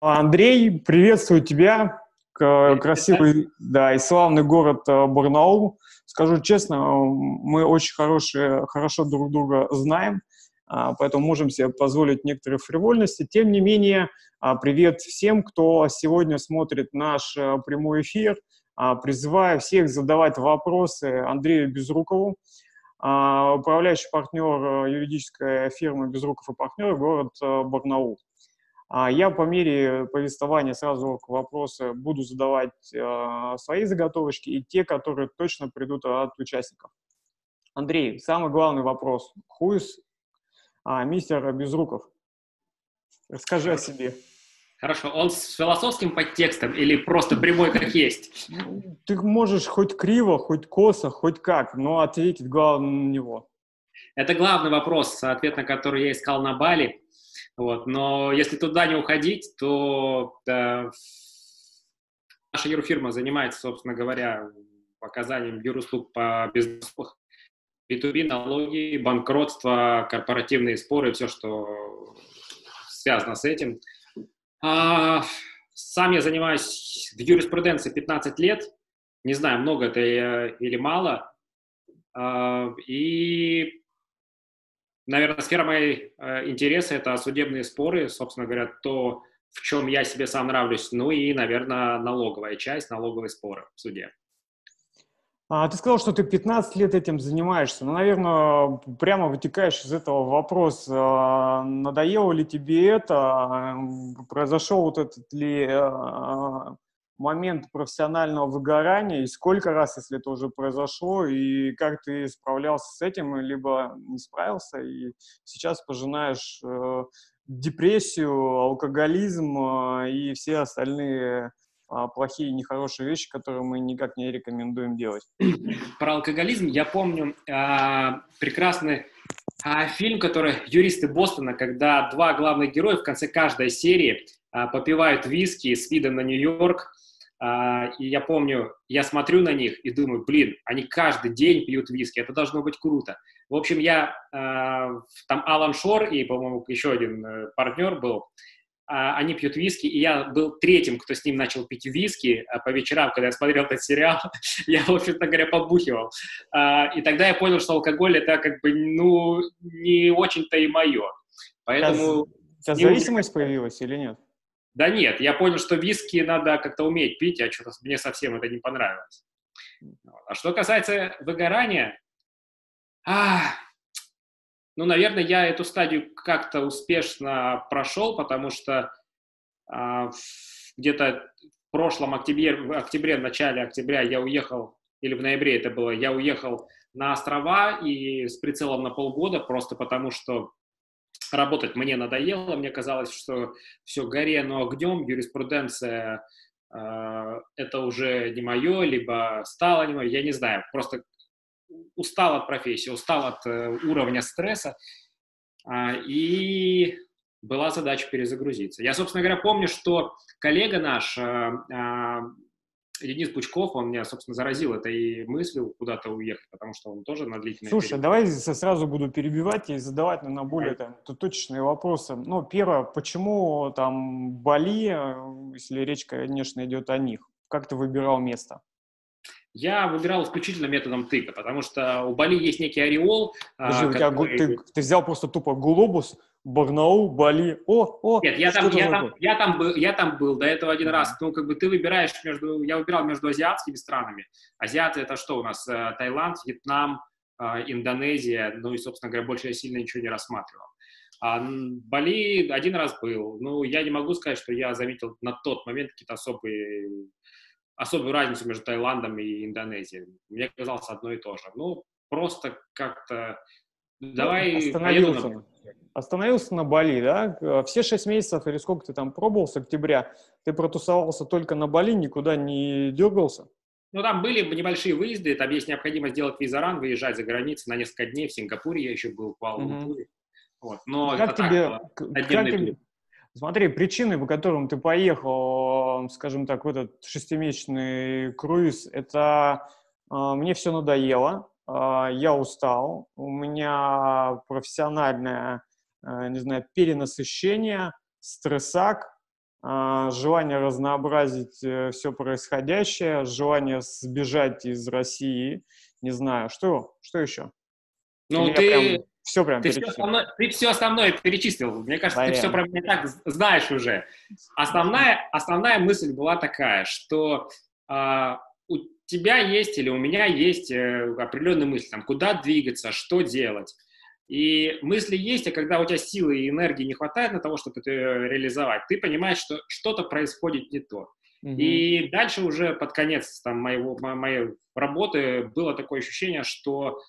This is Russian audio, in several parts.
Андрей, приветствую тебя. Красивый, да, и славный город э, Барнаул. Скажу честно, мы очень хорошие, хорошо друг друга знаем, а, поэтому можем себе позволить некоторые фривольности. Тем не менее, а, привет всем, кто сегодня смотрит наш э, прямой эфир. А, призываю всех задавать вопросы Андрею Безрукову, управляющий партнер э, юридической фирмы Безруков и партнеры, город Барнаул. А я по мере повествования сразу к вопросу буду задавать э, свои заготовочки и те, которые точно придут от участников. Андрей, самый главный вопрос. Хуис, а, мистер Безруков. Расскажи о себе. Хорошо. Он с философским подтекстом или просто прямой как есть? Ты можешь хоть криво, хоть косо, хоть как, но ответить главное на него. Это главный вопрос, ответ на который я искал на Бали. Вот. Но если туда не уходить, то да, наша юрфирма занимается, собственно говоря, оказанием юруслуг по бизнесу, B2B, налоги, банкротство, корпоративные споры, все, что связано с этим. А, сам я занимаюсь в юриспруденции 15 лет. Не знаю, много это или мало. А, и наверное, сфера моей э, интереса – это судебные споры, собственно говоря, то, в чем я себе сам нравлюсь, ну и, наверное, налоговая часть, налоговые споры в суде. А, ты сказал, что ты 15 лет этим занимаешься. Ну, наверное, прямо вытекаешь из этого вопрос, а, надоело ли тебе это, произошел вот этот ли а, момент профессионального выгорания, и сколько раз, если это уже произошло, и как ты справлялся с этим, либо не справился, и сейчас пожинаешь э, депрессию, алкоголизм э, и все остальные э, плохие, нехорошие вещи, которые мы никак не рекомендуем делать. Про алкоголизм я помню э, прекрасный э, фильм, который «Юристы Бостона», когда два главных героя в конце каждой серии э, попивают виски с видом на Нью-Йорк, а, и я помню, я смотрю на них и думаю, блин, они каждый день пьют виски, это должно быть круто. В общем, я, а, там Алан Шор и, по-моему, еще один э, партнер был, а, они пьют виски, и я был третьим, кто с ним начал пить виски по вечерам, когда я смотрел этот сериал, я, в общем-то говоря, побухивал. И тогда я понял, что алкоголь это как бы, ну, не очень-то и мое. Поэтому... Сейчас зависимость появилась или нет? Да нет, я понял, что виски надо как-то уметь пить, а что-то мне совсем это не понравилось. А что касается выгорания, а, ну, наверное, я эту стадию как-то успешно прошел, потому что а, где-то в прошлом октябре, в октябре, в начале октября я уехал, или в ноябре это было, я уехал на острова и с прицелом на полгода, просто потому что работать мне надоело, мне казалось, что все горе, но огнем, юриспруденция э, это уже не мое, либо стало не мое, я не знаю, просто устал от профессии, устал от э, уровня стресса, э, и была задача перезагрузиться. Я, собственно говоря, помню, что коллега наш, э, Денис Пучков, он меня, собственно, заразил этой мыслью куда-то уехать, потому что он тоже на длительное Слушай, период. давай сразу буду перебивать и задавать, на более там, точечные вопросы. Ну, первое, почему там Бали, э, если речь, конечно, идет о них? Как ты выбирал место? Я выбирал исключительно методом тыка, потому что у Бали есть некий ореол. А, Подожди, который... тебя, ты, ты взял просто тупо глобус, Барнаул, Бали. О, о. Нет, я там, я там, я там был, я там был до этого один раз. Ну, как бы ты выбираешь между, я выбирал между азиатскими странами. Азиаты это что у нас? Э, Таиланд, Вьетнам, э, Индонезия. Ну и, собственно говоря, больше я сильно ничего не рассматривал. А Бали один раз был. Ну, я не могу сказать, что я заметил на тот момент какие-то особые особую разницу между Таиландом и Индонезией. Мне казалось одно и то же. Ну, просто как-то ну, давай остановился, на... остановился на Бали, да? Все шесть месяцев или сколько ты там пробовал с октября, ты протусовался только на Бали, никуда не дергался? Ну, там были небольшие выезды, там есть необходимость сделать визаран, выезжать за границу на несколько дней. В Сингапуре я еще был, в Куала-Лумпуре. Угу. Вот. Но как тебе, так, как тебе, смотри, причины, по которым ты поехал, скажем так, в этот шестимесячный круиз, это э, мне все надоело, я устал, у меня профессиональное, э, не знаю, перенасыщение, стрессак, а, желание разнообразить э, все происходящее, желание сбежать из России, не знаю, что, что еще? Ну, Или ты... Прям все прям ты все, основное, ты все основное перечислил. Мне кажется, Понятно. ты все про меня так знаешь уже. Основная, основная мысль была такая, что а, у тебя есть или у меня есть э, определенные мысли, там, куда двигаться, что делать. И мысли есть, а когда у тебя силы и энергии не хватает на того, чтобы это реализовать, ты понимаешь, что что-то происходит не то. Mm-hmm. И дальше уже под конец там, моего, моей работы было такое ощущение, что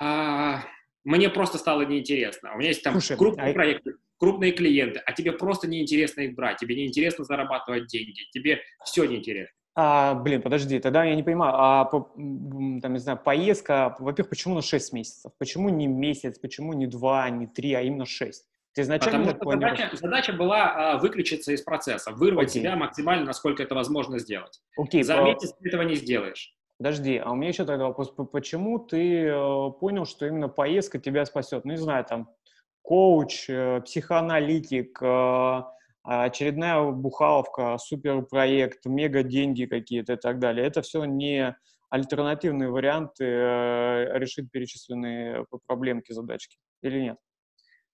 а, мне просто стало неинтересно. У меня есть там Слушай, крупные а... проекты, крупные клиенты, а тебе просто неинтересно их брать, тебе неинтересно зарабатывать деньги, тебе все неинтересно. А, блин, подожди, тогда я не понимаю, а там, не знаю, поездка, во-первых, почему на 6 месяцев? Почему не месяц, почему не 2, не 3, а именно 6? Ты изначально Потому что задача, задача была а, выключиться из процесса, вырвать Окей. себя максимально, насколько это возможно сделать. Окей, За по... месяц ты этого не сделаешь. Подожди, а у меня еще тогда вопрос, почему ты э, понял, что именно поездка тебя спасет? Ну, не знаю, там, коуч, э, психоаналитик, э, очередная бухаловка, суперпроект, мега деньги какие-то и так далее. Это все не альтернативные варианты решить перечисленные проблемки, задачки, или нет?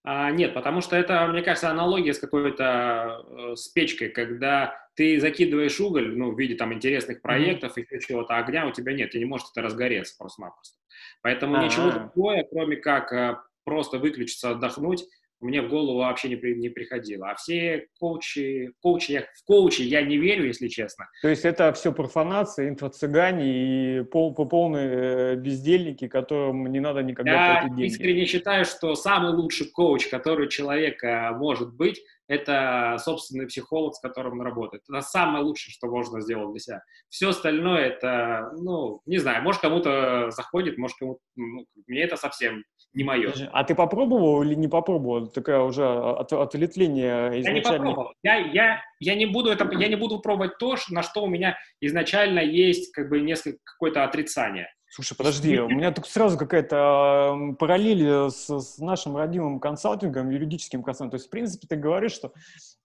А, нет, потому что это, мне кажется, аналогия с какой-то э, с печкой, когда ты закидываешь уголь, ну, в виде там интересных проектов mm-hmm. и чего-то, огня у тебя нет, и не может это разгореться просто-напросто. Поэтому А-а-а. ничего другое, кроме как э, просто выключиться, отдохнуть, мне в голову вообще не, при, не приходило. А все коучи, коучи я, в коучи я не верю, если честно. То есть это все профанация, инфо-цыгане и пол, полные э, бездельники, которым не надо никогда я платить деньги. Я искренне считаю, что самый лучший коуч, который человек может быть, это собственный психолог, с которым он работает. Это самое лучшее, что можно сделать для себя. Все остальное это, ну, не знаю, может кому-то заходит, может кому-то, ну, мне это совсем не мое. А ты попробовал или не попробовал? Такая уже от, ответвление изначально. Я не попробовал. Я, я, я, не буду это, я не буду пробовать то, на что у меня изначально есть как бы несколько какое-то отрицание. Слушай, подожди, у меня тут сразу какая-то параллель с, с нашим родимым консалтингом, юридическим консалтингом. То есть, в принципе, ты говоришь, что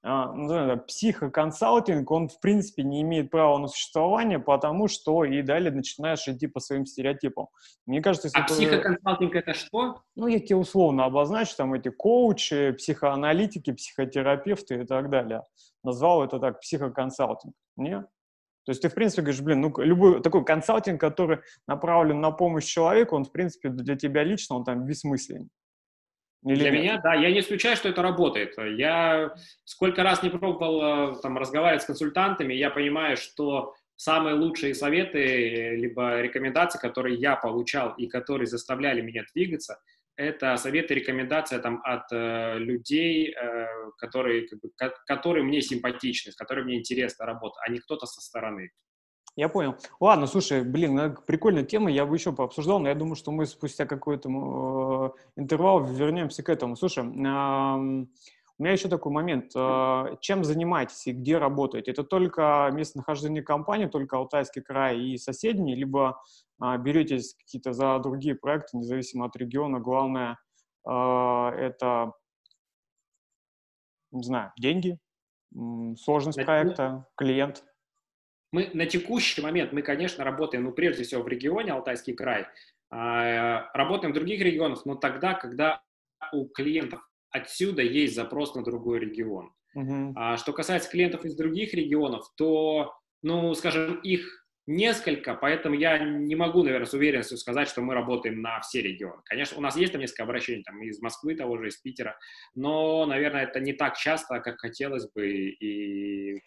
ну, психоконсалтинг, он, в принципе, не имеет права на существование, потому что и далее начинаешь идти по своим стереотипам. Мне кажется, если... А это... психоконсалтинг это что? Ну, я тебе условно обозначу, там эти коучи, психоаналитики, психотерапевты и так далее. Назвал это так, психоконсалтинг. Нет? То есть ты, в принципе, говоришь, блин, ну, любой такой консалтинг, который направлен на помощь человеку, он, в принципе, для тебя лично, он там бессмысленен. Или Для нет? меня, да, я не исключаю, что это работает. Я сколько раз не пробовал э, там разговаривать с консультантами, я понимаю, что самые лучшие советы, либо рекомендации, которые я получал и которые заставляли меня двигаться, это советы, рекомендация там от э, людей, э, которые, как бы, ко- которые мне симпатичны, с которыми мне интересна работа, а не кто-то со стороны. Я понял. Ладно, слушай, блин, ну, прикольная тема, я бы еще пообсуждал, но я думаю, что мы спустя какой-то э, интервал вернемся к этому. Слушай, э, у меня еще такой момент. Э, чем занимаетесь и где работаете? Это только местонахождение компании, только Алтайский край и соседние, либо беретесь какие-то за другие проекты, независимо от региона? Главное, э, это, не знаю, деньги, сложность проекта, клиент? Мы на текущий момент, мы, конечно, работаем, ну, прежде всего, в регионе Алтайский край, работаем в других регионах, но тогда, когда у клиентов отсюда есть запрос на другой регион. Uh-huh. А что касается клиентов из других регионов, то, ну, скажем, их несколько, поэтому я не могу, наверное, с уверенностью сказать, что мы работаем на все регионы. Конечно, у нас есть там несколько обращений, там, из Москвы того же, из Питера, но, наверное, это не так часто, как хотелось бы, и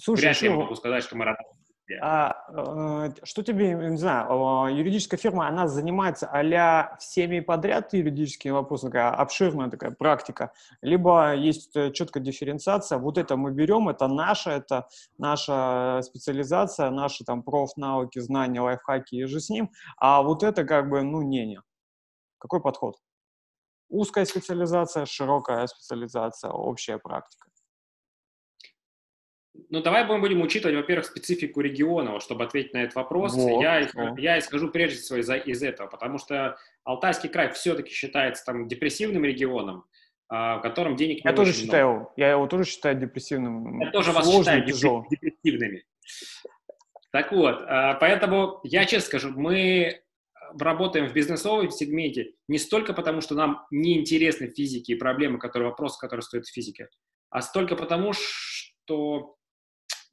Слушай, вряд ли я могу сказать, что мы работаем а, э, что тебе, не знаю, юридическая фирма, она занимается а всеми подряд юридическими вопросами, такая обширная такая практика, либо есть э, четкая дифференциация, вот это мы берем, это наше, это наша специализация, наши там профнауки, знания, лайфхаки и же с ним, а вот это как бы, ну, не-не. Какой подход? Узкая специализация, широкая специализация, общая практика. Ну, давай мы будем учитывать, во-первых, специфику региона, чтобы ответить на этот вопрос. Вот, я, вот. я исхожу прежде всего из, из этого, потому что Алтайский край все-таки считается там депрессивным регионом, в котором денег Я тоже считаю, много. я его тоже считаю депрессивным. Я тоже вас считаю депрессивными. Так вот, поэтому я честно скажу, мы работаем в бизнесовом сегменте не столько потому, что нам не интересны физики и проблемы, которые, вопросы, которые стоят в физике, а столько потому, что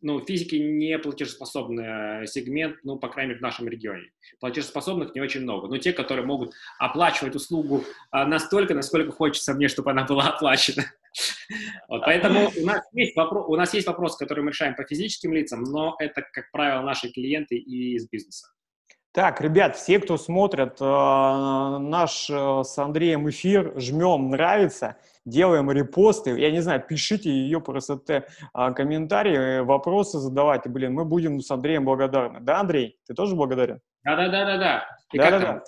ну, физики не платежеспособный сегмент, ну, по крайней мере, в нашем регионе. Платежеспособных не очень много, но те, которые могут оплачивать услугу а, настолько, насколько хочется мне, чтобы она была оплачена. Вот, поэтому у нас, есть вопрос, у нас есть вопрос, который мы решаем по физическим лицам, но это, как правило, наши клиенты и из бизнеса. Так, ребят, все, кто смотрят э, наш э, с Андреем эфир, жмем «нравится», делаем репосты. Я не знаю, пишите ее по РСТ э, комментарии, вопросы задавайте. Блин, мы будем с Андреем благодарны. Да, Андрей, ты тоже благодарен? Да-да-да-да-да. Да, да, да.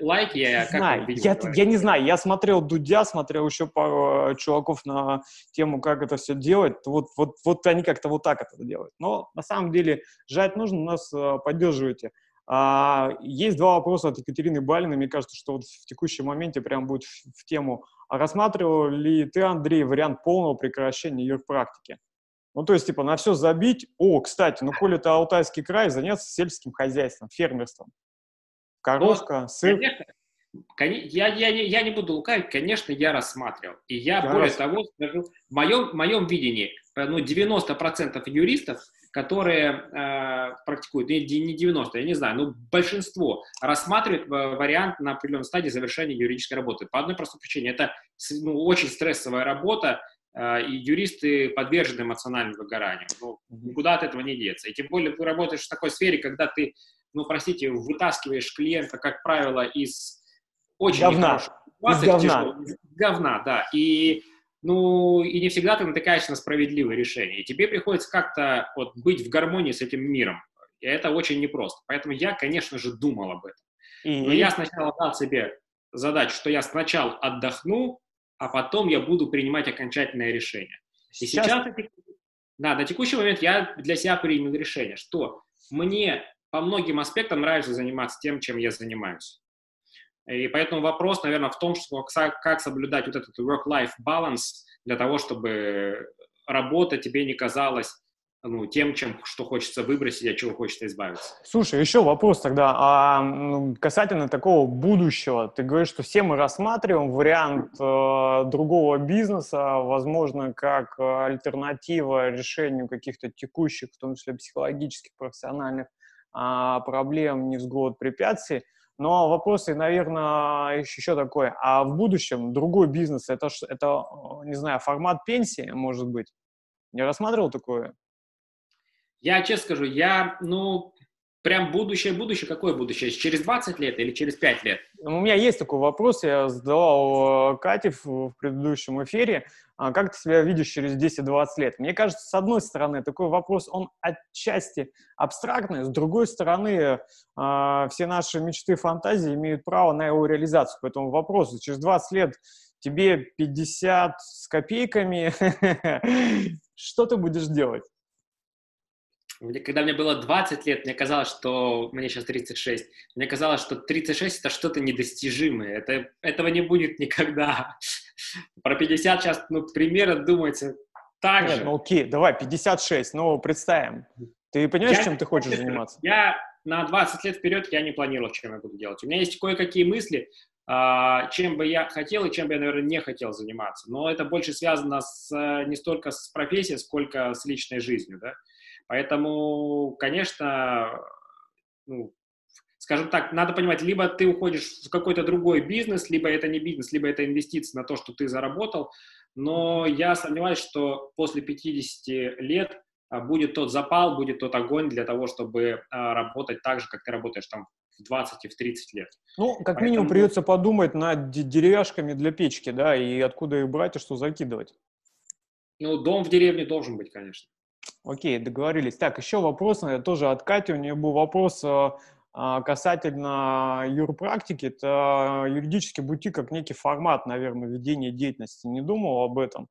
Лайки я как знаю. Я, я не знаю, я смотрел Дудя, смотрел еще пару э, чуваков на тему, как это все делать. Вот, вот, вот они как-то вот так это делают. Но на самом деле жать нужно, нас поддерживайте. А, есть два вопроса от Екатерины Балиной. Мне кажется, что вот в текущем моменте прям будет в, тему. А рассматривал ли ты, Андрей, вариант полного прекращения ее практики? Ну, то есть, типа, на все забить. О, кстати, ну, коли это Алтайский край, заняться сельским хозяйством, фермерством. Коровка, ну, сыр. Конечно, я, я, я не буду лукавить, конечно, я рассматривал. И я, я более раз... того скажу, в моем, в моем видении, э, ну, 90% юристов которые э, практикуют, не, не 90, я не знаю, но большинство рассматривают вариант на определенной стадии завершения юридической работы. По одной простой причине. Это ну, очень стрессовая работа, э, и юристы подвержены эмоциональному выгоранию. Ну, никуда от этого не деться. И тем более ты работаешь в такой сфере, когда ты, ну, простите, вытаскиваешь клиента, как правило, из очень говна. Из говна. Тяжело, говна, да. И ну, и не всегда ты натыкаешься на справедливое решение. И тебе приходится как-то вот быть в гармонии с этим миром. И это очень непросто. Поэтому я, конечно же, думал об этом. И... Но я сначала дал себе задачу, что я сначала отдохну, а потом я буду принимать окончательное решение. И сейчас, сейчас да, на текущий момент я для себя принял решение, что мне по многим аспектам нравится заниматься тем, чем я занимаюсь. И поэтому вопрос, наверное, в том, что как соблюдать вот этот work-life balance для того, чтобы работа тебе не казалась ну, тем, чем, что хочется выбросить, от чего хочется избавиться. Слушай, еще вопрос тогда. А, касательно такого будущего, ты говоришь, что все мы рассматриваем вариант э, другого бизнеса, возможно, как э, альтернатива решению каких-то текущих, в том числе психологических, профессиональных э, проблем, невзгод, препятствий. Но вопрос, наверное, еще такой. А в будущем другой бизнес, это, это, не знаю, формат пенсии, может быть? Не рассматривал такое? Я честно скажу, я, ну, прям будущее, будущее, какое будущее? Через 20 лет или через 5 лет? Ну, у меня есть такой вопрос, я задавал э, Кате в, предыдущем эфире. А как ты себя видишь через 10-20 лет? Мне кажется, с одной стороны, такой вопрос, он отчасти абстрактный, с другой стороны, э, все наши мечты, фантазии имеют право на его реализацию. Поэтому вопрос, через 20 лет тебе 50 с копейками, что ты будешь делать? Когда мне было 20 лет, мне казалось, что мне сейчас 36. Мне казалось, что 36 это что-то недостижимое. Это, этого не будет никогда. Про 50 сейчас, ну, примерно думается так Нет, же. Ну, окей, давай, 56, ну, представим. Ты понимаешь, я, чем ты хочешь заниматься? Я на 20 лет вперед я не планировал, чем я буду делать. У меня есть кое-какие мысли, а, чем бы я хотел и чем бы я, наверное, не хотел заниматься. Но это больше связано с, не столько с профессией, сколько с личной жизнью, да. Поэтому, конечно, ну, скажем так, надо понимать, либо ты уходишь в какой-то другой бизнес, либо это не бизнес, либо это инвестиции на то, что ты заработал. Но я сомневаюсь, что после 50 лет а, будет тот запал, будет тот огонь для того, чтобы а, работать так же, как ты работаешь там в 20 и в 30 лет. Ну, как Поэтому... минимум придется подумать над деревяшками для печки, да, и откуда их брать и что закидывать. Ну, дом в деревне должен быть, конечно. Окей, договорились. Так, еще вопрос, наверное, тоже от Кати. У нее был вопрос э, а, касательно юрпрактики. Это юридический бутик как некий формат, наверное, ведения деятельности. Не думал об этом.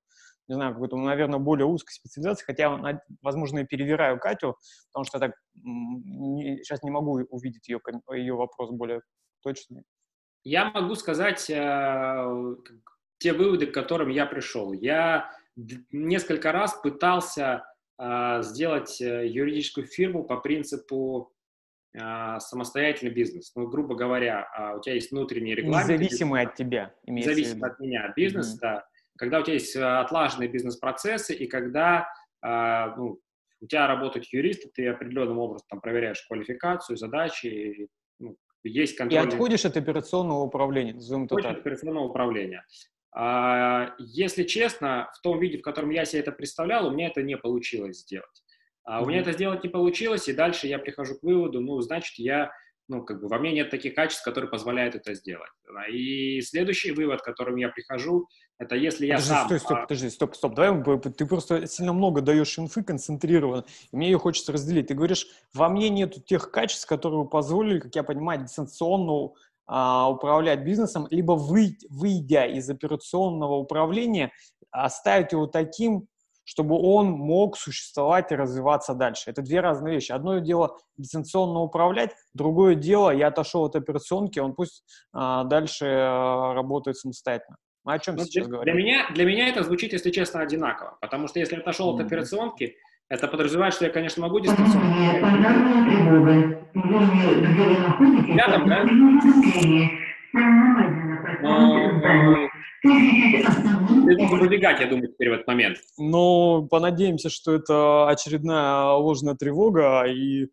Не знаю, какой-то, наверное, более узкой специализации. Хотя, возможно, я перевираю Катю, потому что я так не, сейчас не могу увидеть ее, ее вопрос более точный. Я могу сказать, э, те выводы, к которым я пришел. Я несколько раз пытался э, сделать э, юридическую фирму по принципу э, самостоятельный бизнес. Ну, грубо говоря, э, у тебя есть внутренний регламент. Независимый от тебя. Зависит от меня бизнес, mm-hmm. да. Когда у тебя есть отлаженные бизнес-процессы и когда ну, у тебя работают юристы, ты определенным образом там проверяешь квалификацию, задачи, ну, есть контроль. И отходишь от операционного управления, назовем это так. от операционного управления. А, если честно, в том виде, в котором я себе это представлял, у меня это не получилось сделать. А mm-hmm. у меня это сделать не получилось, и дальше я прихожу к выводу, ну, значит, я, ну, как бы во мне нет таких качеств, которые позволяют это сделать. И следующий вывод, к которому я прихожу, это если я подожди, сам... Стой, стоп, подожди, стоп, стоп, давай, ты просто сильно много даешь инфы концентрированно, и мне ее хочется разделить. Ты говоришь, во мне нету тех качеств, которые позволили, как я понимаю, дистанционно а, управлять бизнесом, либо вы, выйдя из операционного управления, оставить его таким, чтобы он мог существовать и развиваться дальше. Это две разные вещи. Одно дело дистанционно управлять, другое дело, я отошел от операционки, он пусть а, дальше а, работает самостоятельно. Мы о чем ну, сейчас для, говорим? Для меня, для меня это звучит, если честно, одинаково. Потому что если отошел mm-hmm. от операционки, это подразумевает, что я, конечно, могу дистанционно. Рядом, да? Но, должен выбегать, я думаю, теперь в этот момент. Ну, понадеемся, что это очередная ложная тревога, и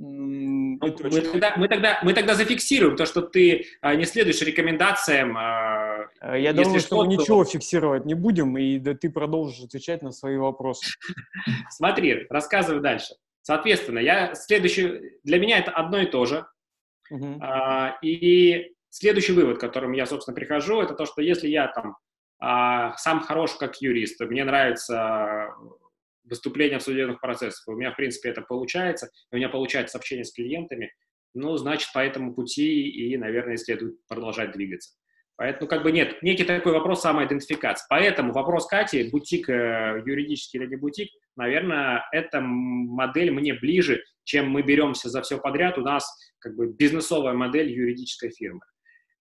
ну, мы, тогда, мы, тогда, мы тогда зафиксируем то, что ты а, не следуешь рекомендациям. А, э, Я думаю, что, мы ничего фиксировать не будем, и да, ты продолжишь отвечать на свои вопросы. Смотри, рассказываю дальше. Соответственно, я следующий, для меня это одно и то же. Uh-huh. А, и следующий вывод, к которому я, собственно, прихожу, это то, что если я там а, сам хорош как юрист, мне нравится выступления в судебных процессах. У меня, в принципе, это получается. У меня получается общение с клиентами. Ну, значит, по этому пути и, наверное, следует продолжать двигаться. Поэтому, как бы нет, некий такой вопрос самоидентификации. Поэтому вопрос Кати, бутик э, юридический или не бутик, наверное, эта модель мне ближе, чем мы беремся за все подряд. У нас как бы бизнесовая модель юридической фирмы.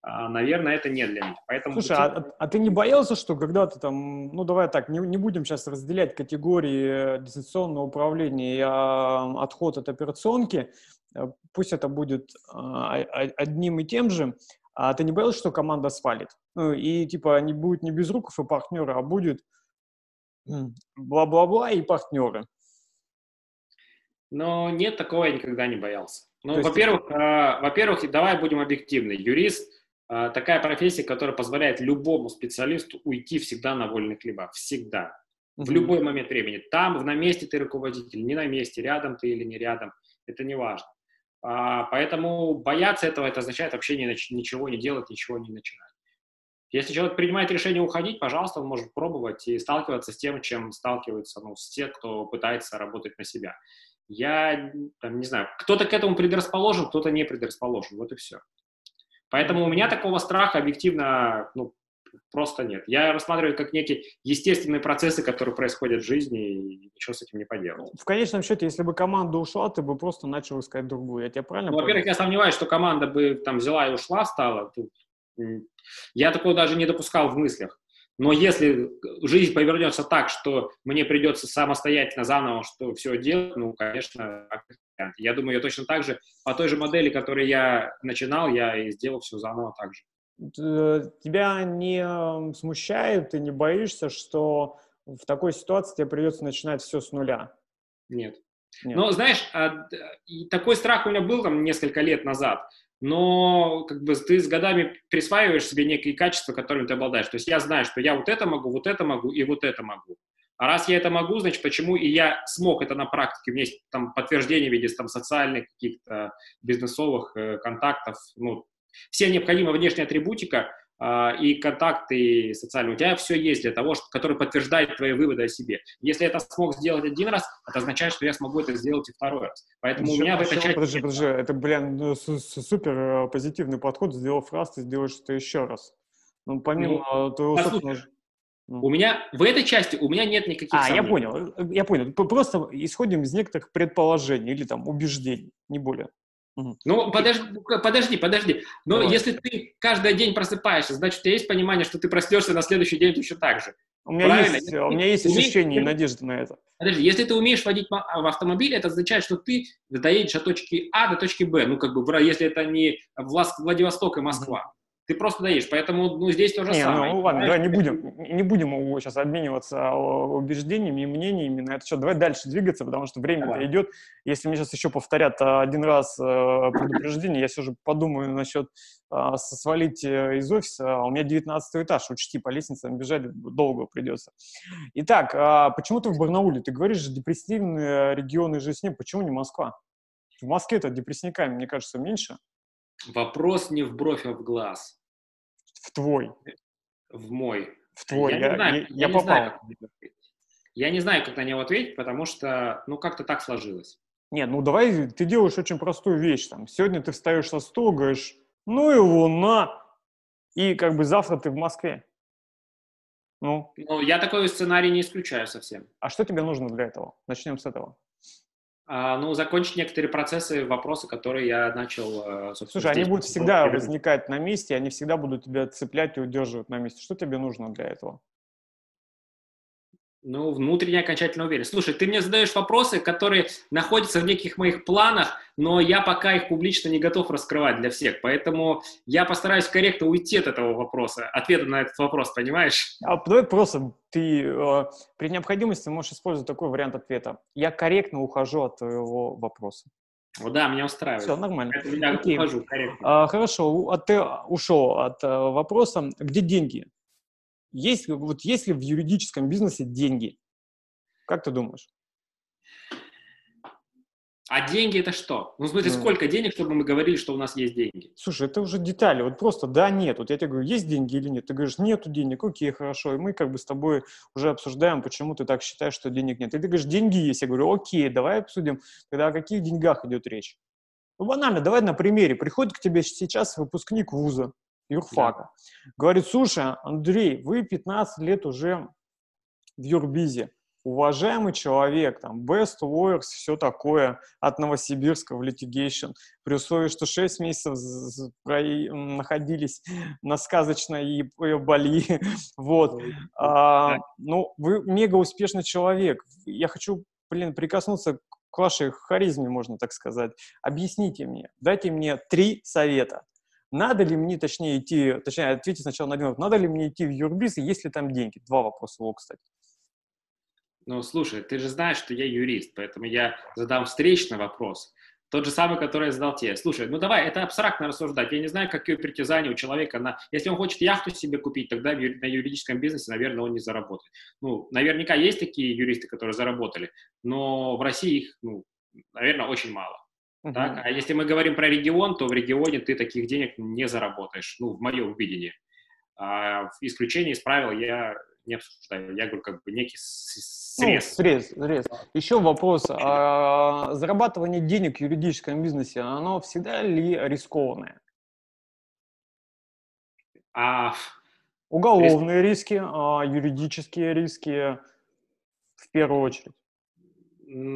А, наверное, это не для меня. Поэтому Слушай, а, а ты не боялся, что когда ты там, ну давай так, не, не будем сейчас разделять категории дистанционного управления и а, отход от операционки, э, пусть это будет а, одним и тем же, а ты не боялся, что команда свалит? Ну, и типа не будет не без руков и партнера, а будет бла-бла-бла и партнеры. Но нет, такого я никогда не боялся. Ну, во-первых, э, во-первых, давай будем объективны. Юрист а, такая профессия, которая позволяет любому специалисту уйти всегда на вольный хлеба. Всегда. Mm-hmm. В любой момент времени. Там, на месте ты руководитель, не на месте, рядом ты или не рядом. Это не важно. А, поэтому бояться этого, это означает вообще ни, ничего не делать, ничего не начинать. Если человек принимает решение уходить, пожалуйста, он может пробовать и сталкиваться с тем, чем сталкиваются ну, те, кто пытается работать на себя. Я там, не знаю, кто-то к этому предрасположен, кто-то не предрасположен. Вот и все. Поэтому у меня такого страха объективно ну, просто нет. Я рассматриваю как некие естественные процессы, которые происходят в жизни, и ничего с этим не поделать. В конечном счете, если бы команда ушла, ты бы просто начал искать другую. Я тебя правильно ну, Во-первых, я сомневаюсь, что команда бы там взяла и ушла, стала. Я такого даже не допускал в мыслях. Но если жизнь повернется так, что мне придется самостоятельно заново что все делать, ну, конечно, я думаю, я точно так же, по той же модели, которой я начинал, я и сделал все заново так же. Тебя не смущает, ты не боишься, что в такой ситуации тебе придется начинать все с нуля? Нет. Нет. Но, знаешь, а, такой страх у меня был там несколько лет назад но как бы ты с годами присваиваешь себе некие качества, которыми ты обладаешь. То есть я знаю, что я вот это могу, вот это могу и вот это могу. А раз я это могу, значит, почему и я смог это на практике, у меня есть там подтверждение в виде там социальных каких-то бизнесовых э, контактов, ну, все необходимая внешняя атрибутика, а, и контакты социальные, у тебя все есть для того, что, который подтверждает твои выводы о себе. Если я это смог сделать один раз, это означает, что я смогу это сделать и второй раз. Поэтому подожди, у меня в этой части... Подожди, подожди, это, блин, ну, супер э, позитивный подход, сделав раз, ты сделаешь это еще раз. Ну, помимо ну, твоего собственного... Ну. У меня в этой части у меня нет никаких А, сомнений. я понял, я понял. Просто исходим из некоторых предположений или там убеждений, не более. Ну, подожди, подожди, подожди. Но Давай. если ты каждый день просыпаешься, значит, у тебя есть понимание, что ты проснешься на следующий день точно так же. У меня Правильно? есть, у меня есть ощущение и надежда на это. Подожди, если ты умеешь водить в автомобиле, это означает, что ты доедешь от точки А до точки Б. Ну, как бы, если это не Владивосток и Москва ты просто даешь. Поэтому ну, здесь то же не, самое. Ну ладно, давай не будем, не будем сейчас обмениваться убеждениями и мнениями на это все. Давай дальше двигаться, потому что время идет. Если мне сейчас еще повторят а, один раз э, предупреждение, я все же подумаю насчет а, свалить э, из офиса. А у меня 19 этаж, учти, по лестницам бежать долго придется. Итак, почему ты в Барнауле? Ты говоришь, депрессивные регионы жизни. Почему не Москва? В Москве-то депрессниками, мне кажется, меньше. Вопрос не в бровь, а в глаз. В твой. В мой. В твой. Я, я, не знаю, я, я, я попал. знаю, как я не знаю, как на него ответить, потому что, ну, как-то так сложилось. Не, ну давай, ты делаешь очень простую вещь. Там. Сегодня ты встаешь со стула, говоришь, ну и луна, и как бы завтра ты в Москве. Ну. ну, я такой сценарий не исключаю совсем. А что тебе нужно для этого? Начнем с этого. А, ну, закончить некоторые процессы, вопросы, которые я начал, э, Слушай, они будут всегда возникать на месте, они всегда будут тебя цеплять и удерживать на месте. Что тебе нужно для этого? Ну, внутренняя окончательная уверенность. Слушай, ты мне задаешь вопросы, которые находятся в неких моих планах, но я пока их публично не готов раскрывать для всех. Поэтому я постараюсь корректно уйти от этого вопроса, ответа на этот вопрос, понимаешь? А давай просто ты э, при необходимости можешь использовать такой вариант ответа. Я корректно ухожу от твоего вопроса. Ну да, меня устраивает. Все, нормально. я Окей. ухожу корректно. А, хорошо, а ты ушел от а, вопроса, где деньги? Есть, вот есть ли в юридическом бизнесе деньги? Как ты думаешь? А деньги это что? Ну, в смысле, ну, сколько денег, чтобы мы говорили, что у нас есть деньги? Слушай, это уже детали. Вот просто да, нет. Вот я тебе говорю, есть деньги или нет? Ты говоришь, нету денег, окей, хорошо. И мы как бы с тобой уже обсуждаем, почему ты так считаешь, что денег нет. И ты говоришь, деньги есть. Я говорю, окей, давай обсудим, тогда о каких деньгах идет речь. Ну, банально, давай на примере. Приходит к тебе сейчас выпускник вуза, юрфака. Да. Говорит, слушай, Андрей, вы 15 лет уже в юрбизе, уважаемый человек, там, best lawyers, все такое, от Новосибирска в litigation, при условии, что 6 месяцев находились на сказочной Бали, вот. А, ну, вы мега успешный человек. Я хочу, блин, прикоснуться к вашей харизме, можно так сказать. Объясните мне, дайте мне три совета – надо ли мне, точнее, идти, точнее, ответить сначала на один вопрос, надо ли мне идти в юрбиз, и есть ли там деньги? Два вопроса его, кстати. Ну, слушай, ты же знаешь, что я юрист, поэтому я задам встречный вопрос. Тот же самый, который я задал тебе. Слушай, ну давай, это абстрактно рассуждать. Я не знаю, какие притязания у человека на... Если он хочет яхту себе купить, тогда на юридическом бизнесе, наверное, он не заработает. Ну, наверняка есть такие юристы, которые заработали, но в России их, ну, наверное, очень мало. Uh-huh. Так? А если мы говорим про регион, то в регионе ты таких денег не заработаешь, ну, в моем видении. А исключение из правил я не обсуждаю. Я говорю, как бы некий срез. Ну, срез, срез. Еще вопрос. А, зарабатывание денег в юридическом бизнесе, оно всегда ли рискованное? А, Уголовные риск... риски, а, юридические риски в первую очередь.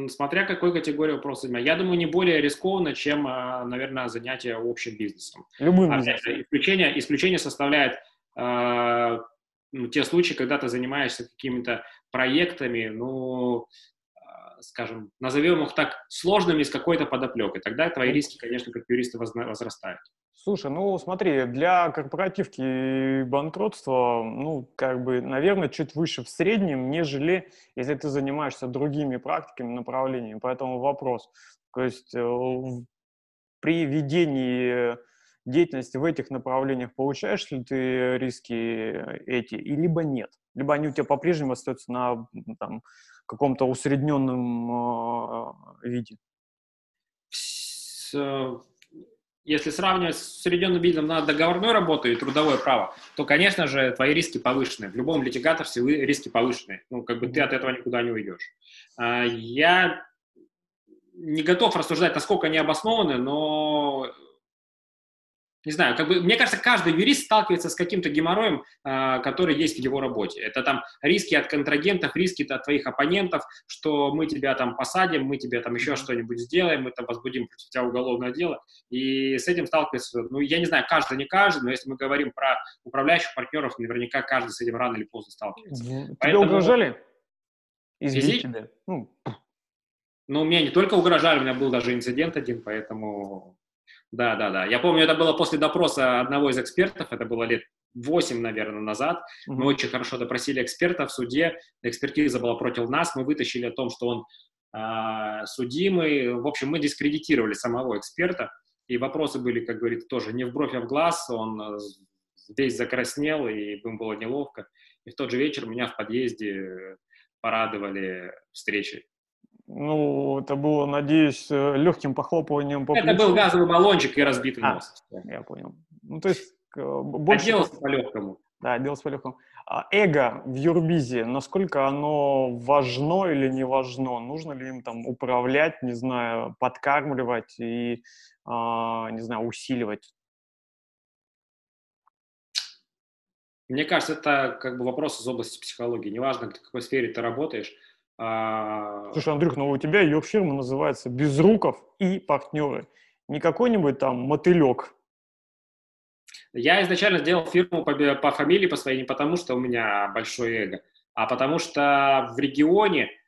Смотря какой категории вопроса занимать. Я думаю, не более рискованно, чем, а, наверное, занятие общим бизнесом. Любым бизнесом. Исключение, исключение составляет э, ну, те случаи, когда ты занимаешься какими-то проектами, ну, скажем, назовем их так, сложными с какой-то подоплекой. Тогда твои риски, конечно, как юриста возрастают. Слушай, ну смотри, для корпоративки банкротства, ну, как бы, наверное, чуть выше в среднем, нежели если ты занимаешься другими практиками, направлениями. Поэтому вопрос. То есть э, при ведении деятельности в этих направлениях получаешь ли ты риски эти, и либо нет? Либо они у тебя по-прежнему остаются на там, каком-то усредненном э, виде? Если сравнивать с усредненным видом на договорной работу и трудовое право, то, конечно же, твои риски повышены. В любом литигаторстве риски повышены. Ну, как бы ты от этого никуда не уйдешь. А, я не готов рассуждать, насколько они обоснованы, но не знаю, как бы, мне кажется, каждый юрист сталкивается с каким-то геморроем, э, который есть в его работе. Это там риски от контрагентов, риски от твоих оппонентов, что мы тебя там посадим, мы тебе там еще что-нибудь сделаем, мы там возбудим против тебя уголовное дело. И с этим сталкивается, ну, я не знаю, каждый, не каждый, но если мы говорим про управляющих партнеров, наверняка каждый с этим рано или поздно сталкивается. Тебе Поэтому... угрожали? Избить тебя? Ну, ну, мне не только угрожали, у меня был даже инцидент один, поэтому да, да, да. Я помню, это было после допроса одного из экспертов, это было лет 8, наверное, назад. Mm-hmm. Мы очень хорошо допросили эксперта в суде, экспертиза была против нас, мы вытащили о том, что он э, судимый. В общем, мы дискредитировали самого эксперта, и вопросы были, как говорится, тоже не в бровь, а в глаз. Он весь закраснел, и им было неловко. И в тот же вечер меня в подъезде порадовали встречей. Ну, это было, надеюсь, э, легким похлопыванием по Это плечу. был газовый баллончик и разбитый а, нос. Я понял. Ну, то есть... Больше... Отделался по-легкому. Да, делался по-легкому. А эго в юрбизе, насколько оно важно или не важно? Нужно ли им там управлять, не знаю, подкармливать и, а, не знаю, усиливать? Мне кажется, это как бы вопрос из области психологии. Неважно, в какой сфере ты работаешь, Слушай, Андрюх, ну у тебя ее фирма называется «Безруков и партнеры». Не какой-нибудь там мотылек. Я изначально сделал фирму по, по фамилии по своей не потому, что у меня большое эго, а потому что в регионе а,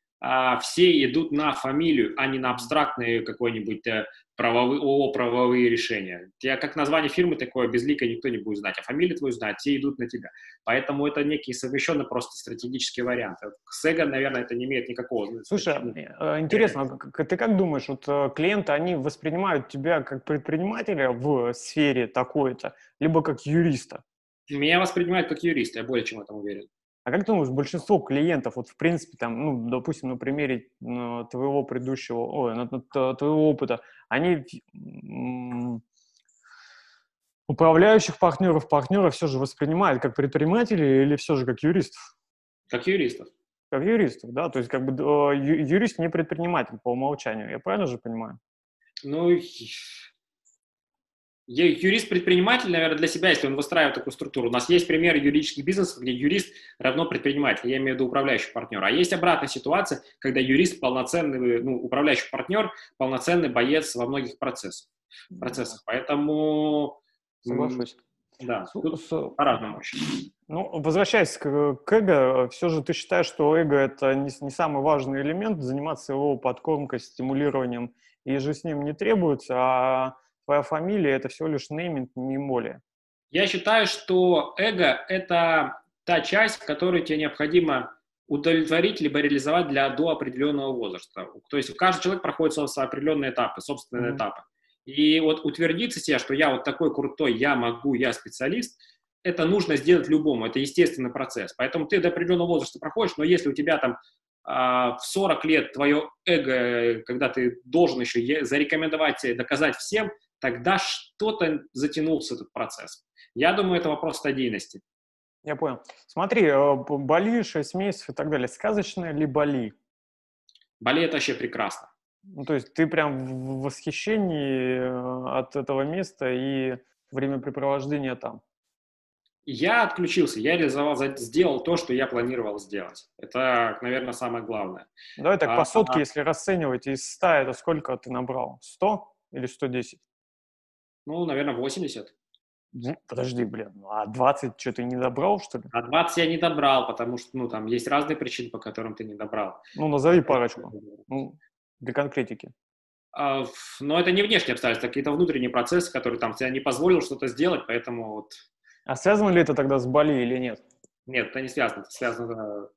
все идут на фамилию, а не на абстрактные какой-нибудь э, правовые, ООО правовые решения. Я как название фирмы такое безликое никто не будет знать, а фамилию твою знать, все идут на тебя. Поэтому это некий совмещенный просто стратегический вариант. С эго, наверное, это не имеет никакого Слушай, э, интересно, ты как думаешь, вот э, клиенты, они воспринимают тебя как предпринимателя в сфере такой-то, либо как юриста? Меня воспринимают как юриста, я более чем в этом уверен. А как ты думаешь, большинство клиентов, вот в принципе, там, ну, допустим, на примере ну, твоего предыдущего, ой, на, на, твоего опыта, они управляющих партнеров, партнеров все же воспринимают как предпринимателей или все же как юристов? Как юристов. Как юристов, да? То есть как бы юрист не предприниматель по умолчанию, я правильно же понимаю? Ну, Юрист-предприниматель, наверное, для себя, если он выстраивает такую структуру. У нас есть примеры юридических бизнесов, где юрист равно предприниматель, я имею в виду управляющий партнер. А есть обратная ситуация, когда юрист полноценный, ну, управляющий партнер, полноценный боец во многих процессах. процессах. Поэтому... Соглашусь. Да, тут по-разному Ну, возвращаясь к, к эго, все же ты считаешь, что эго – это не, не самый важный элемент, заниматься его подкормкой, стимулированием, и же с ним не требуется, а твоя фамилия — это всего лишь нейминг, не более. Я считаю, что эго — это та часть, которую тебе необходимо удовлетворить либо реализовать для до определенного возраста. То есть каждый человек проходит определенные этапы, собственные mm-hmm. этапы. И вот утвердиться себе, что я вот такой крутой, я могу, я специалист, это нужно сделать любому, это естественный процесс. Поэтому ты до определенного возраста проходишь, но если у тебя там а, в 40 лет твое эго, когда ты должен еще зарекомендовать, доказать всем, тогда что-то затянулся этот процесс. Я думаю, это вопрос стадийности. Я понял. Смотри, э, Бали, 6 месяцев и так далее. Сказочное ли Бали? Бали – это вообще прекрасно. Ну, то есть ты прям в восхищении э, от этого места и времяпрепровождения там? Я отключился, я реализовал, сделал то, что я планировал сделать. Это, наверное, самое главное. Давай так, а, по сотке, а... если расценивать из 100, это сколько ты набрал? 100 или 110? Ну, наверное, 80. Подожди, блин, ну, а 20 что, ты не добрал, что ли? А 20 я не добрал, потому что, ну, там есть разные причины, по которым ты не добрал. Ну, назови парочку, ну, для конкретики. А, но это не внешние обстоятельства, какие-то внутренние процессы, которые там тебя не позволил что-то сделать, поэтому вот... А связано ли это тогда с Бали или нет? Нет, это не связано, это связано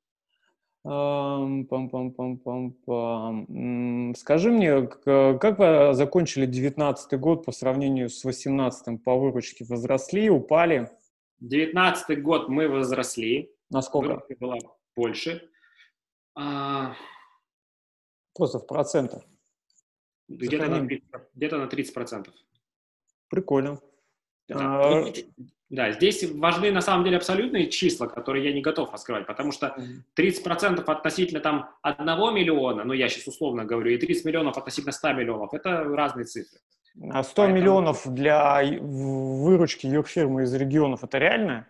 Пам-пам-пам-пам-пам. Скажи мне, как вы закончили 2019 год по сравнению с 2018 по выручке? Возросли, упали? 2019 год мы возросли. Насколько? Выручка была больше. А... Просто в процентах. Где-то на, 30, где-то на 30 процентов. Прикольно. Да. А... Да, здесь важны на самом деле абсолютные числа, которые я не готов раскрывать, потому что 30% относительно там 1 миллиона, ну я сейчас условно говорю, и 30 миллионов относительно 100 миллионов, это разные цифры. А 100 Поэтому... миллионов для выручки юрфирмы из регионов – это реально?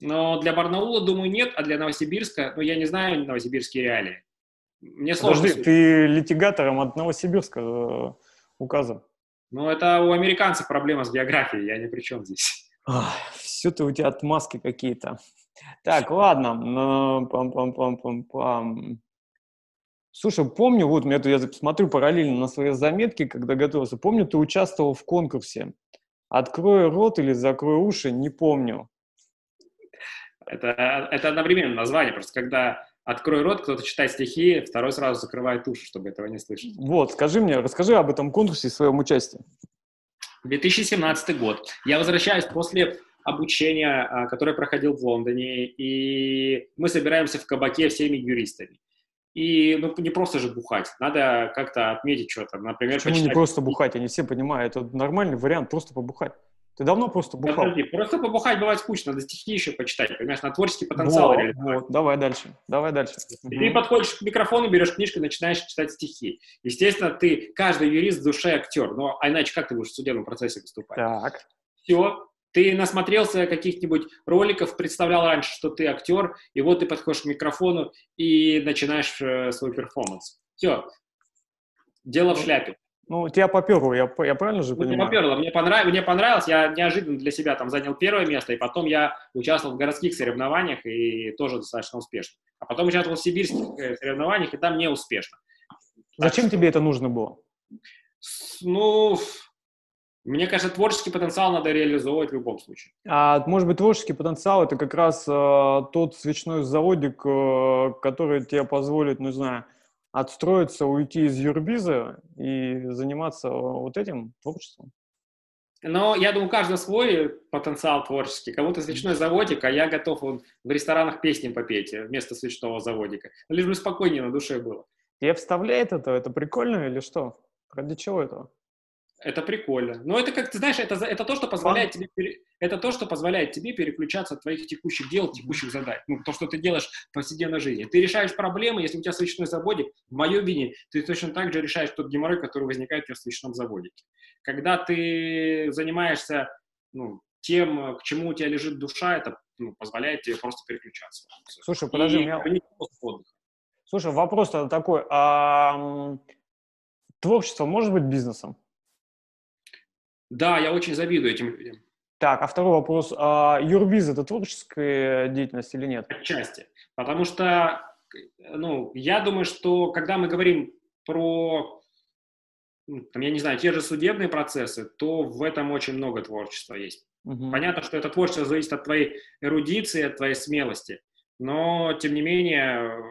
Но для Барнаула, думаю, нет, а для Новосибирска, ну, я не знаю новосибирские реалии. Мне сложно... Подожди, ты литигатором от Новосибирска э, указан. Ну, это у американцев проблема с географией, я ни при чем здесь. Все-то у тебя отмазки какие-то. Так, ладно. Пам-пам-пам-пам-пам. Слушай, помню, вот я, я смотрю параллельно на свои заметки, когда готовился. Помню, ты участвовал в конкурсе. Открой рот или закрой уши, не помню. Это, это одновременно название, просто когда открой рот, кто-то читает стихи, второй сразу закрывает уши, чтобы этого не слышать. Вот, скажи мне, расскажи об этом конкурсе и своем участии. 2017 год. Я возвращаюсь после обучения, а, которое проходил в Лондоне, и мы собираемся в кабаке всеми юристами. И ну, не просто же бухать, надо как-то отметить что-то. Например, Почему почитать... не просто бухать? Я не все понимаю. Это нормальный вариант, просто побухать. Ты давно просто бухал? Подожди, просто побухать бывает скучно, надо стихи еще почитать, понимаешь, на творческий потенциал. Вот, вот, давай дальше, давай дальше. И ты подходишь к микрофону, берешь книжку начинаешь читать стихи. Естественно, ты, каждый юрист в душе актер, но а иначе как ты будешь в судебном процессе выступать? Так. Все, ты насмотрелся каких-нибудь роликов, представлял раньше, что ты актер, и вот ты подходишь к микрофону и начинаешь э, свой перформанс. Все. Дело в ну, шляпе. Ну, тебя поперло, я, я правильно же ну, понимаю? поперло. Мне, понрав... мне понравилось, я неожиданно для себя там занял первое место, и потом я участвовал в городских соревнованиях, и тоже достаточно успешно. А потом участвовал в сибирских э, соревнованиях, и там не успешно. Зачем так, тебе это нужно было? Ну, мне кажется, творческий потенциал надо реализовывать в любом случае. А может быть, творческий потенциал это как раз э, тот свечной заводик, э, который тебе позволит, ну, не знаю, отстроиться, уйти из юрбиза и заниматься вот этим творчеством? Но я думаю, у каждого свой потенциал творческий. Кому-то свечной заводик, а я готов он, в ресторанах песни попеть вместо свечного заводика. Лишь бы спокойнее на душе было. Тебе вставляет это? Это прикольно или что? Ради чего этого? Это прикольно. Но это, как ты знаешь, это, это, то, что позволяет тебе, это то, что позволяет тебе переключаться от твоих текущих дел, текущих задач. Ну, то, что ты делаешь в повседневной жизни. Ты решаешь проблемы, если у тебя свечной заводик, в моем виде, ты точно так же решаешь тот геморрой, который возникает у тебя в свечном заводике. Когда ты занимаешься ну, тем, к чему у тебя лежит душа, это ну, позволяет тебе просто переключаться. Слушай, подожди, И, у меня... Слушай, вопрос такой. А, творчество может быть бизнесом? Да, я очень завидую этим людям. Так, а второй вопрос. А юрбиз – это творческая деятельность или нет? Отчасти. Потому что, ну, я думаю, что когда мы говорим про, ну, там, я не знаю, те же судебные процессы, то в этом очень много творчества есть. Угу. Понятно, что это творчество зависит от твоей эрудиции, от твоей смелости, но, тем не менее,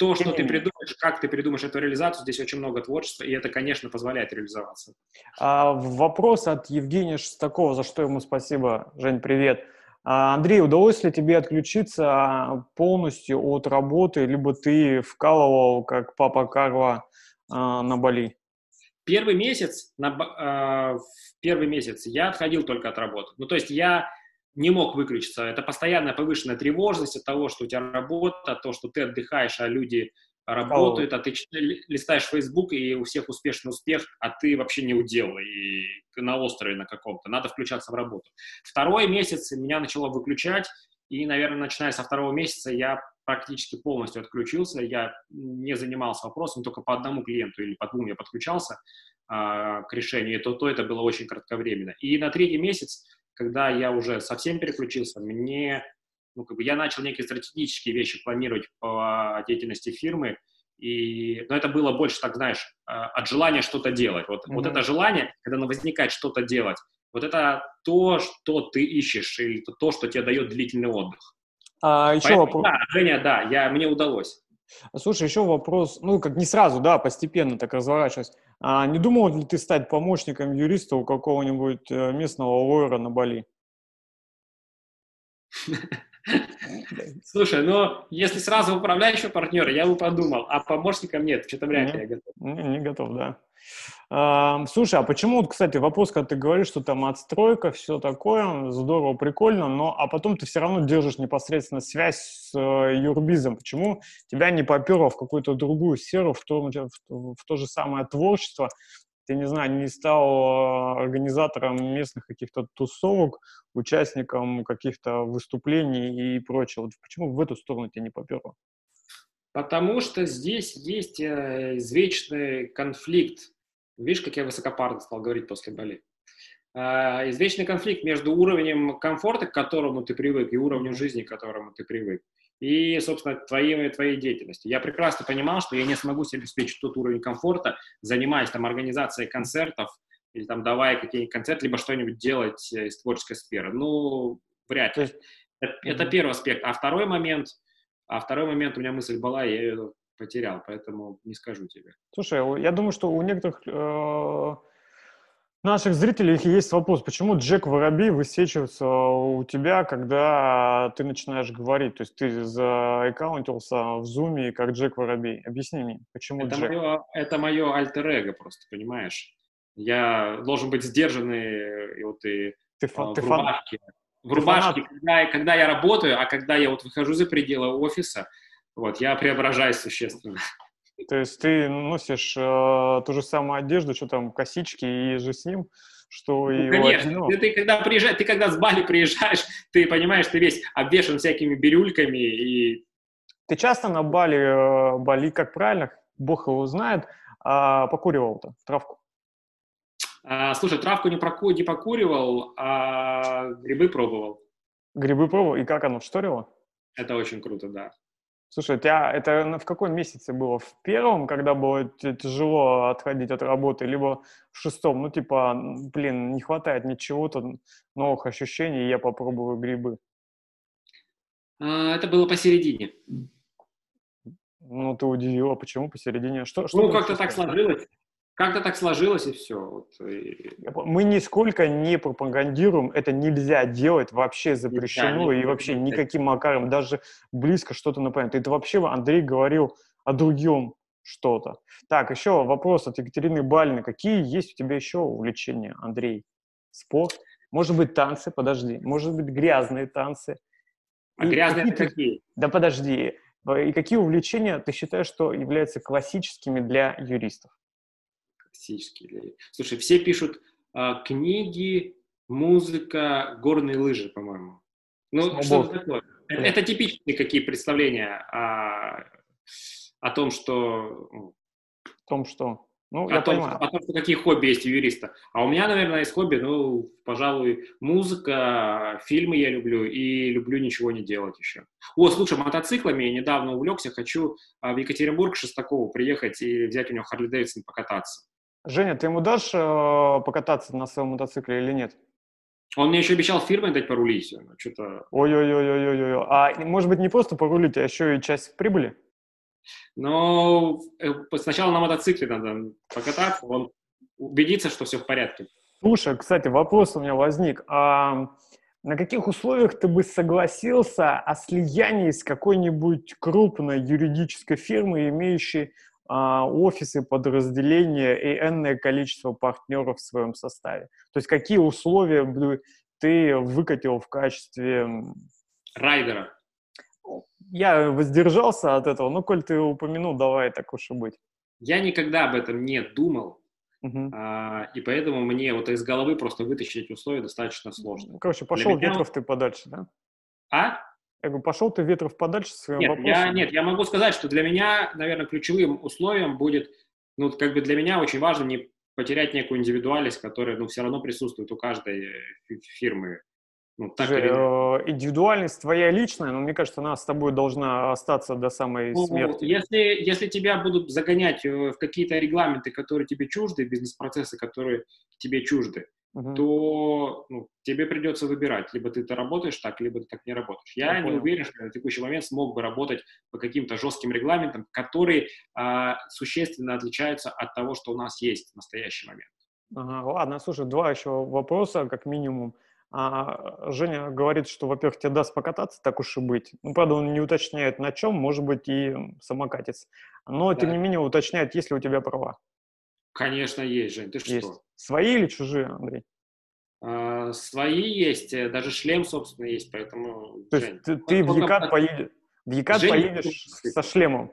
то, что ты придумаешь, как ты придумаешь эту реализацию, здесь очень много творчества, и это, конечно, позволяет реализоваться. А, вопрос от Евгения Шестакова, за что ему спасибо. Жень, привет. А, Андрей, удалось ли тебе отключиться полностью от работы, либо ты вкалывал, как папа Карла, а, на Бали? Первый месяц, на, а, первый месяц я отходил только от работы. Ну, то есть я не мог выключиться. Это постоянная повышенная тревожность от того, что у тебя работа, то, что ты отдыхаешь, а люди работают, а ты листаешь Facebook, и у всех успешный успех, а ты вообще не удел, и на острове на каком-то. Надо включаться в работу. Второй месяц меня начало выключать, и, наверное, начиная со второго месяца я практически полностью отключился, я не занимался вопросом, только по одному клиенту или по двум я подключался а, к решению, и то, то это было очень кратковременно. И на третий месяц когда я уже совсем переключился, мне, ну, как бы я начал некие стратегические вещи планировать по деятельности фирмы, и, но это было больше, так знаешь, а, от желания что-то делать. Вот, mm-hmm. вот это желание, когда возникает что-то делать, вот это то, что ты ищешь, или то, что тебе дает длительный отдых. А, еще Поэтому, вопрос. Да, Женя, да, я, мне удалось. Слушай, еще вопрос, ну, как не сразу, да, постепенно так разворачиваясь. А не думал ли ты стать помощником юриста у какого-нибудь э, местного лойера на Бали? Слушай, ну, если сразу управляющего партнера, я бы подумал, а помощником нет, что-то вряд ли я готов. Не, не готов, да. А, слушай, а почему, кстати, вопрос, когда ты говоришь, что там отстройка, все такое, здорово, прикольно, но а потом ты все равно держишь непосредственно связь с э, юрбизом. Почему тебя не поперло в какую-то другую сферу, в то, в, в то же самое творчество? Ты, не знаю, не стал э, организатором местных каких-то тусовок, участником каких-то выступлений и прочего? Почему в эту сторону тебя не поперло? Потому что здесь есть э, извечный конфликт. Видишь, как я высокопарно стал говорить после боли. Э, извечный конфликт между уровнем комфорта, к которому ты привык, и уровнем жизни, к которому ты привык, и, собственно, твоей, твоей деятельности. Я прекрасно понимал, что я не смогу себе обеспечить тот уровень комфорта, занимаясь там организацией концертов, или там давая какие-нибудь концерты, либо что-нибудь делать э, из творческой сферы. Ну, вряд ли. Это, это первый аспект. А второй момент – а второй момент, у меня мысль была, я ее потерял, поэтому не скажу тебе. Слушай, я думаю, что у некоторых э, наших зрителей есть вопрос, почему Джек Воробей высвечивается у тебя, когда ты начинаешь говорить? То есть ты зааккаунтился в зуме как Джек Воробей. Объясни мне, почему это Джек? Мое, это мое альтер-эго просто, понимаешь? Я должен быть сдержанный, и вот и ты, фан, в ты рубашке. Фан в рубашке, когда, когда я работаю, а когда я вот выхожу за пределы офиса, вот, я преображаюсь существенно. То есть ты носишь э, ту же самую одежду, что там, косички и же с ним, что ну, и конечно. Ну. Ты, ты, когда приезжаешь, ты когда с Бали приезжаешь, ты понимаешь, ты весь обвешан всякими бирюльками и... Ты часто на Бали, э, Бали, как правильно, бог его знает, а покуривал-то травку? А, слушай, травку не, проку, не покуривал, а грибы пробовал. Грибы пробовал? И как оно, шторило? Это очень круто, да. Слушай, у тебя это в каком месяце было? В первом, когда было тяжело отходить от работы, либо в шестом? Ну, типа, блин, не хватает ничего-то, новых ощущений, я попробую грибы. А, это было посередине. Ну, ты удивила, почему посередине? Что, что ну, как-то так сложилось. Как-то так сложилось, и все. Вот. Мы нисколько не пропагандируем, это нельзя делать, вообще запрещено, да, и вообще никаким макаром, даже близко что-то напоминает. Это вообще Андрей говорил о другом что-то. Так, еще вопрос от Екатерины Балины. Какие есть у тебя еще увлечения, Андрей? Спорт? Может быть, танцы? Подожди. Может быть, грязные танцы? А и грязные какие, какие? Да подожди. И какие увлечения ты считаешь, что являются классическими для юристов? Классический. Слушай, все пишут а, книги, музыка, горные лыжи, по-моему. Ну, что такое? Это, это типичные какие представления о, о том, что... Ну, о том, что... Ну, о, я том, понимаю. о том, что какие хобби есть у юриста. А у меня, наверное, есть хобби, ну, пожалуй, музыка, фильмы я люблю и люблю ничего не делать еще. О, слушай, мотоциклами я недавно увлекся, хочу а, в Екатеринбург Шестакову приехать и взять у него Харли Дэвидсон покататься. Женя, ты ему дашь э, покататься на своем мотоцикле или нет? Он мне еще обещал фирмой дать порулить. Что-то... Ой-ой-ой-ой-ой. А может быть не просто порулить, а еще и часть прибыли? Ну, сначала на мотоцикле надо покататься, он убедиться, что все в порядке. Слушай, кстати, вопрос у меня возник. А на каких условиях ты бы согласился о слиянии с какой-нибудь крупной юридической фирмой, имеющей офисы, подразделения и энное количество партнеров в своем составе. То есть какие условия бы ты выкатил в качестве... Райдера. Я воздержался от этого, но коль ты упомянул, давай так уж и быть. Я никогда об этом не думал, uh-huh. а, и поэтому мне вот из головы просто вытащить условия достаточно сложно. Короче, пошел Для ветров ты подальше, да? А? Я говорю, пошел ты ветров подальше своим нет, вопросом. Я, нет, я могу сказать, что для меня, наверное, ключевым условием будет, ну, как бы для меня очень важно не потерять некую индивидуальность, которая, ну, все равно присутствует у каждой э, фирмы. Ну, так Слушай, или... э, индивидуальность твоя личная, но мне кажется, она с тобой должна остаться до самой ну, смерти. Если, если тебя будут загонять в какие-то регламенты, которые тебе чужды, бизнес-процессы, которые тебе чужды, uh-huh. то ну, тебе придется выбирать. Либо ты это работаешь так, либо ты так не работаешь. Я, Я не понял. уверен, что на текущий момент смог бы работать по каким-то жестким регламентам, которые а, существенно отличаются от того, что у нас есть в настоящий момент. Ага, ладно, слушай, два еще вопроса, как минимум. А, Женя говорит, что, во-первых, тебе даст покататься, так уж и быть. Ну, правда, он не уточняет, на чем, может быть, и самокатец. Но, да. тем не менее, уточняет, есть ли у тебя права. Конечно, есть, Жень, ты есть. что? Свои или чужие, Андрей? А, свои есть, э, даже шлем, собственно, есть, поэтому... То есть ты, ты в Екат, поедешь, в Екат Жень, поедешь со шлемом?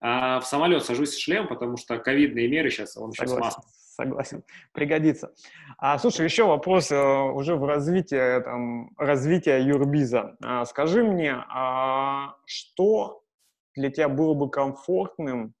А, в самолет сажусь с шлемом, потому что ковидные меры сейчас, он сейчас согласен, Согласен, пригодится. А, слушай, еще вопрос э, уже в развитии, там, развития Юрбиза. А, скажи мне, а что для тебя было бы комфортным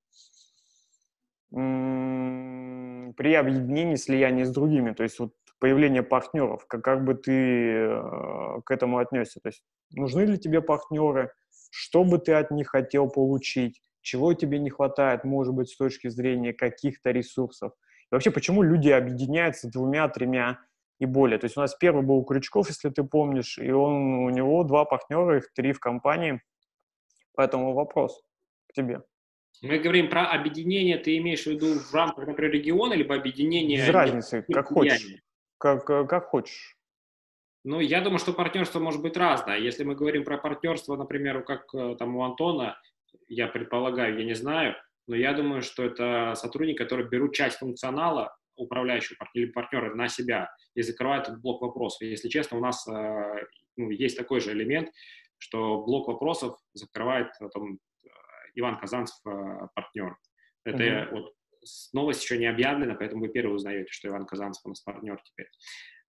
при объединении, слиянии с другими? То есть вот появление партнеров, как, как бы ты э, к этому отнесся? То есть нужны ли тебе партнеры? Что бы ты от них хотел получить? Чего тебе не хватает, может быть, с точки зрения каких-то ресурсов? И вообще, почему люди объединяются двумя, тремя и более? То есть у нас первый был Крючков, если ты помнишь, и он, у него два партнера, их три в компании. Поэтому вопрос к тебе. Мы говорим про объединение, ты имеешь в виду в рамках, например, региона, либо объединение... Без разницы, как хочешь. Как, как хочешь. Ну, я думаю, что партнерство может быть разное. Если мы говорим про партнерство, например, как э, там у Антона, я предполагаю, я не знаю, но я думаю, что это сотрудники, которые берут часть функционала управляющего или партнера на себя и закрывают этот блок вопросов. Если честно, у нас э, ну, есть такой же элемент, что блок вопросов закрывает там, Иван Казанцев, партнер. Это mm-hmm. вот новость еще не объявлена, поэтому вы первые узнаете, что Иван Казанцев у нас партнер теперь.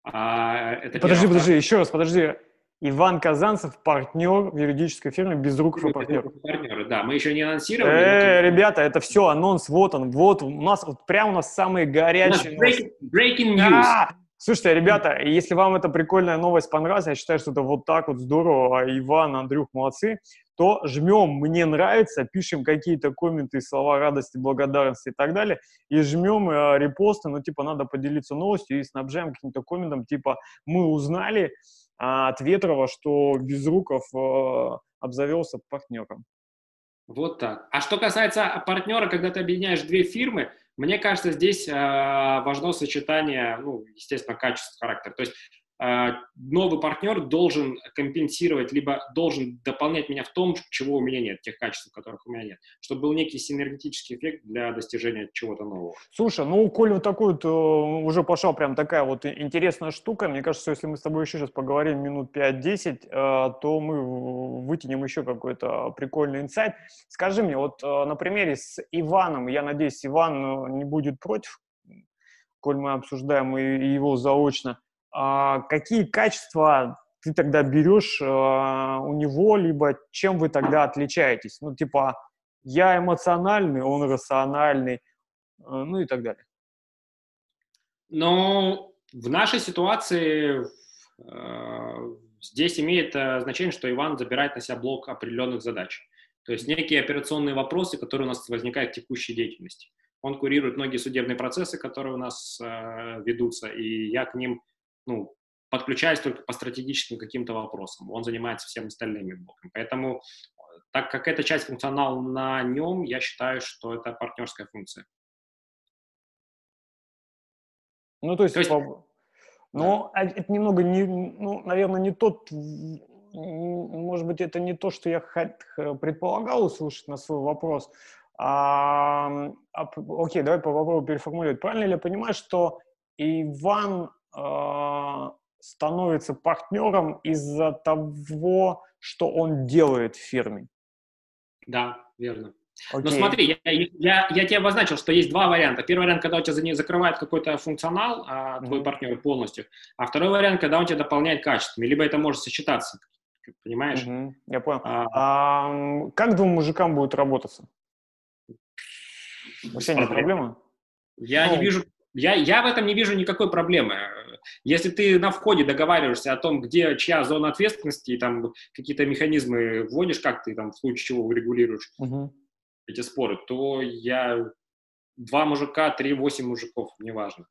А, это подожди, первое. подожди, еще раз, подожди. Иван Казанцев партнер в юридической фирме Безруков и партнер. Партнеры, да, мы еще не анонсировали. Э, ребята, это все анонс, вот он, вот у нас, вот прям у нас самые горячие. Breaking, breaking news. А, слушайте, ребята, если вам эта прикольная новость понравилась, я считаю, что это вот так вот здорово, а Иван, Андрюх, молодцы, то жмем «Мне нравится», пишем какие-то комменты, слова радости, благодарности и так далее, и жмем э, репосты, ну, типа, надо поделиться новостью и снабжаем каким-то комментом, типа, мы узнали э, от Ветрова, что Безруков э, обзавелся партнером. Вот так. А что касается партнера, когда ты объединяешь две фирмы, мне кажется, здесь э, важно сочетание, ну, естественно, качества характера. То есть а, новый партнер должен компенсировать, либо должен дополнять меня в том, чего у меня нет, тех качеств, которых у меня нет, чтобы был некий синергетический эффект для достижения чего-то нового. Слушай, ну, Коль, вот такой вот э, уже пошла прям такая вот интересная штука. Мне кажется, если мы с тобой еще сейчас поговорим минут 5-10, э, то мы вытянем еще какой-то прикольный инсайт. Скажи мне, вот э, на примере с Иваном, я надеюсь, Иван не будет против, коль мы обсуждаем его заочно, а, какие качества ты тогда берешь а, у него, либо чем вы тогда отличаетесь? Ну, типа, я эмоциональный, он рациональный, а, ну и так далее. Ну, в нашей ситуации э, здесь имеет э, значение, что Иван забирает на себя блок определенных задач. То есть некие операционные вопросы, которые у нас возникают в текущей деятельности. Он курирует многие судебные процессы, которые у нас э, ведутся, и я к ним ну, подключаясь только по стратегическим каким-то вопросам. Он занимается всем остальными блоками. Поэтому, так как эта часть функционала на нем, я считаю, что это партнерская функция. Ну, то есть, то есть... ну, а это немного, не, ну, наверное, не тот, может быть, это не то, что я предполагал услышать на свой вопрос. А, а, окей, давай попробую переформулировать. Правильно ли я понимаю, что Иван становится партнером из-за того, что он делает в фирме. Да, верно. Okay. Но смотри, я, я, я тебе обозначил, что есть два варианта. Первый вариант, когда у тебя за ней закрывает какой-то функционал, а, твой mm-hmm. партнер полностью, а второй вариант, когда он тебя дополняет качествами, либо это может сочетаться, понимаешь? Mm-hmm. Я понял. А, а, как двум мужикам будет работаться? Вообще нет проблемы? Я ну, не вижу я, я в этом не вижу никакой проблемы. Если ты на входе договариваешься о том, где чья зона ответственности, и там какие-то механизмы вводишь, как ты там в случае чего урегулируешь угу. эти споры, то я два мужика, три, восемь мужиков, неважно.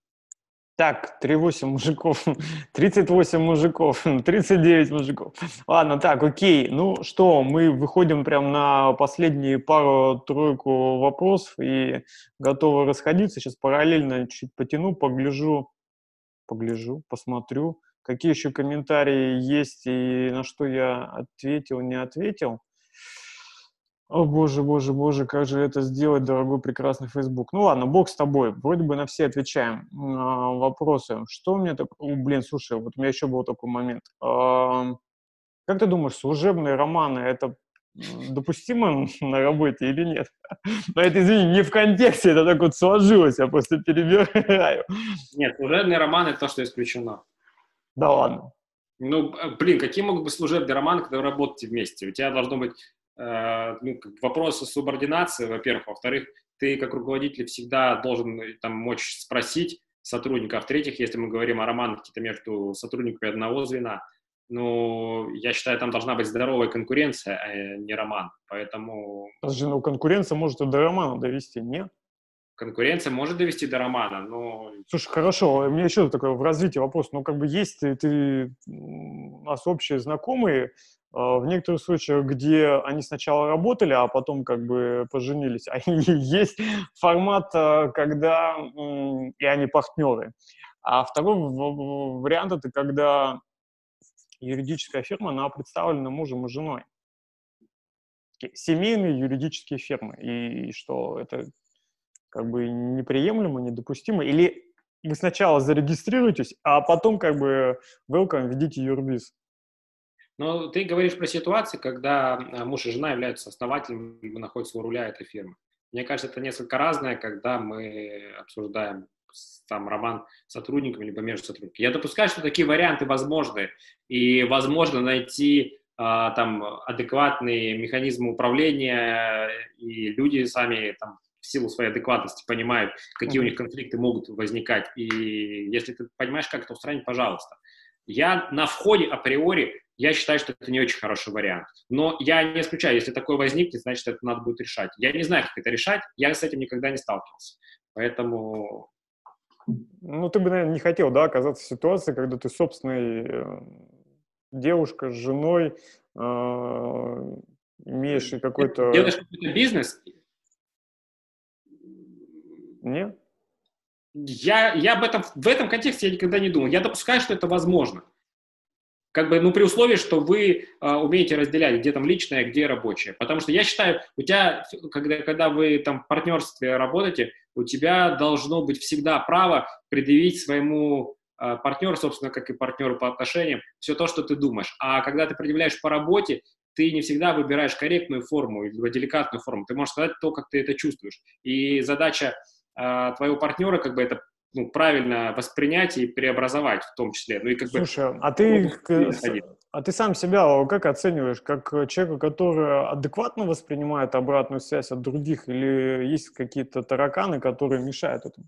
Так, 3,8 мужиков, 38 мужиков, 39 мужиков. Ладно, так, окей. Ну что, мы выходим прям на последние пару-тройку вопросов и готовы расходиться. Сейчас параллельно чуть потяну, погляжу, погляжу, посмотрю, какие еще комментарии есть и на что я ответил, не ответил. О, боже, боже, боже, как же это сделать, дорогой прекрасный Facebook. Ну ладно, бог с тобой. Вроде бы на все отвечаем. А, вопросы. Что у меня так... О, блин, слушай, вот у меня еще был такой момент. А, как ты думаешь, служебные романы — это допустимо на работе или нет? Но это, извини, не в контексте, это так вот сложилось, я просто перебираю. Нет, служебный роман — это то, что исключено. Да ладно. Ну, блин, какие могут быть служебные романы, когда вы работаете вместе? У тебя должно быть э, ну, вопросы субординации, во-первых. Во-вторых, ты как руководитель всегда должен э, там мочь спросить сотрудника. А в-третьих, если мы говорим о романах какие-то между сотрудниками одного звена, ну, я считаю, там должна быть здоровая конкуренция, а не роман. Поэтому... Подожди, ну конкуренция может и до романа довести, нет? Конкуренция может довести до романа, но... Слушай, хорошо, у меня еще такой в развитии вопрос. Ну, как бы есть ты, ты у нас общие знакомые, а, в некоторых случаях, где они сначала работали, а потом как бы поженились, а есть формат, а, когда и они партнеры. А второй вариант это когда юридическая фирма, она представлена мужем и женой. Семейные юридические фирмы. И что это как бы неприемлемо, недопустимо. Или вы сначала зарегистрируетесь, а потом как бы welcome, ведите юрбиз. Но ты говоришь про ситуации, когда а, муж и жена являются основателем либо находятся у руля этой фирмы. Мне кажется, это несколько разное, когда мы обсуждаем там роман с сотрудниками, либо между сотрудниками. Я допускаю, что такие варианты возможны, и возможно найти а, там адекватные механизмы управления, и люди сами там в силу своей адекватности понимают, какие mm-hmm. у них конфликты могут возникать. И если ты понимаешь, как это устранить, пожалуйста. Я на входе априори я считаю, что это не очень хороший вариант. Но я не исключаю, если такое возникнет, значит, это надо будет решать. Я не знаю, как это решать, я с этим никогда не сталкивался. Поэтому... Ну, ты бы, наверное, не хотел, да, оказаться в ситуации, когда ты собственной э, девушка с женой э, имеешь какой-то... Делаешь какой-то бизнес? Нет. Я, я об этом, в этом контексте я никогда не думал. Я допускаю, что это возможно. Как бы, ну, при условии, что вы э, умеете разделять, где там личное, где рабочее. Потому что я считаю, у тебя, когда, когда вы там в партнерстве работаете, у тебя должно быть всегда право предъявить своему э, партнеру, собственно, как и партнеру по отношениям, все то, что ты думаешь. А когда ты предъявляешь по работе, ты не всегда выбираешь корректную форму или деликатную форму. Ты можешь сказать то, как ты это чувствуешь. И задача э, твоего партнера как бы это ну, правильно воспринять и преобразовать в том числе. Ну и как Слушай, бы, а ты, а ты сам себя как оцениваешь? Как человека, который адекватно воспринимает обратную связь от других, или есть какие-то тараканы, которые мешают этому?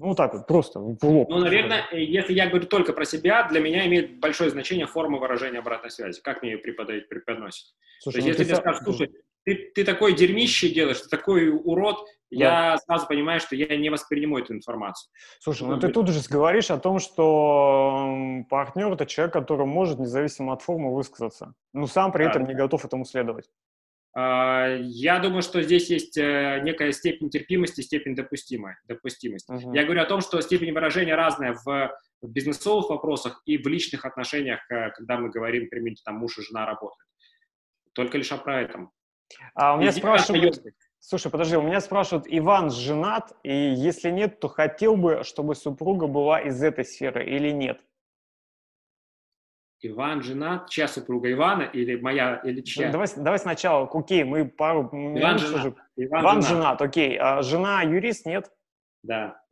Ну, так вот, просто в лоб. Ну, наверное, если я говорю только про себя, для меня имеет большое значение форма выражения обратной связи. Как мне ее преподают, преподносят. Слушай, То есть, ну, если тебе скажут, слушай, ты, ты такой дерьмище делаешь, ты такой урод, да. я сразу понимаю, что я не восприниму эту информацию. Слушай, ну ты тут же говоришь о том, что партнер — это человек, который может независимо от формы высказаться, но сам при да. этом не готов этому следовать. А, я думаю, что здесь есть э, некая степень терпимости, степень допустимой, допустимости. Uh-huh. Я говорю о том, что степень выражения разная в бизнесовых вопросах и в личных отношениях, э, когда мы говорим, примите, там, муж и жена работают. Только лишь про этом. А у меня спрашивают... Слушай, подожди, у меня спрашивают, Иван женат, и если нет, то хотел бы, чтобы супруга была из этой сферы или нет? Иван женат, чья супруга Ивана или моя, или чья? Давай, давай сначала, окей, мы пару... Иван женат. Же... Иван, Иван женат. женат, окей. А жена юрист, нет? Да.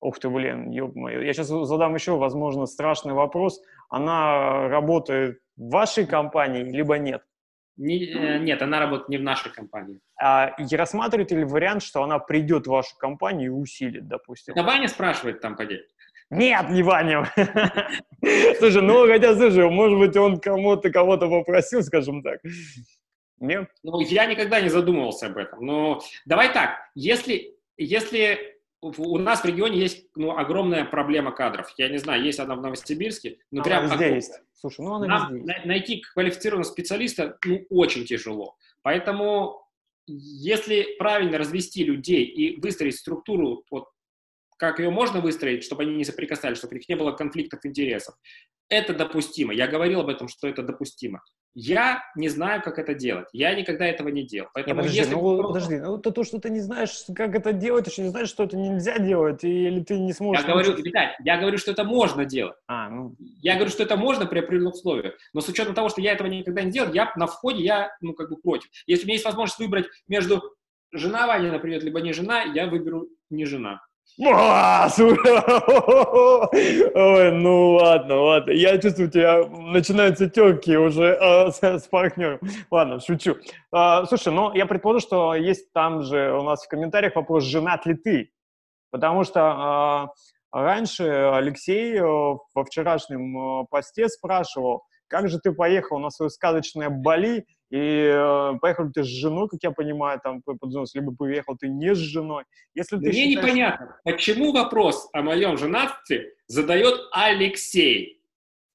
Ух ты, блин, ё-моё. Я сейчас задам еще, возможно, страшный вопрос. Она работает в вашей компании, либо нет? Не, э, нет, она работает не в нашей компании. А и рассматриваете ли вариант, что она придет в вашу компанию и усилит, допустим? Это Ваня спрашивает там, поди. Нет, не Ваня. Слушай, ну, хотя, слушай, может быть, он кому-то кого-то попросил, скажем так. Нет? Ну, я никогда не задумывался об этом. Но давай так, если, если у нас в регионе есть ну, огромная проблема кадров. Я не знаю, есть она в Новосибирске, но она прям везде огромная. есть. Слушай, ну она Нам везде есть. найти квалифицированного специалиста ну, очень тяжело. Поэтому если правильно развести людей и выстроить структуру, вот, как ее можно выстроить, чтобы они не соприкасались, чтобы у них не было конфликтов интересов, это допустимо. Я говорил об этом, что это допустимо. Я не знаю, как это делать. Я никогда этого не делал. Поэтому не, подожди, если ну, подожди, ну то, то, что ты не знаешь, как это делать, еще не знаешь, что это нельзя делать, или ты не сможешь... Я говорю, Виталь, я говорю, что это можно делать. А, ну... Я говорю, что это можно при определенных условиях. Но с учетом того, что я этого никогда не делал, я на входе, я, ну, как бы против. Если у меня есть возможность выбрать между жена Ваня, например, либо не жена, я выберу не жена. Ой, ну ладно, ладно. Я чувствую, у тебя начинаются терки уже а, с, с партнером. Ладно, шучу. А, слушай, ну я предположу, что есть там же у нас в комментариях вопрос, женат ли ты? Потому что а, раньше Алексей э, во вчерашнем э, посте спрашивал, как же ты поехал на свое сказочное Бали, и э, поехал ты с женой, как я понимаю, там, либо поехал ты не с женой. Если ты Мне считаешь... непонятно, почему вопрос о моем женатстве задает Алексей.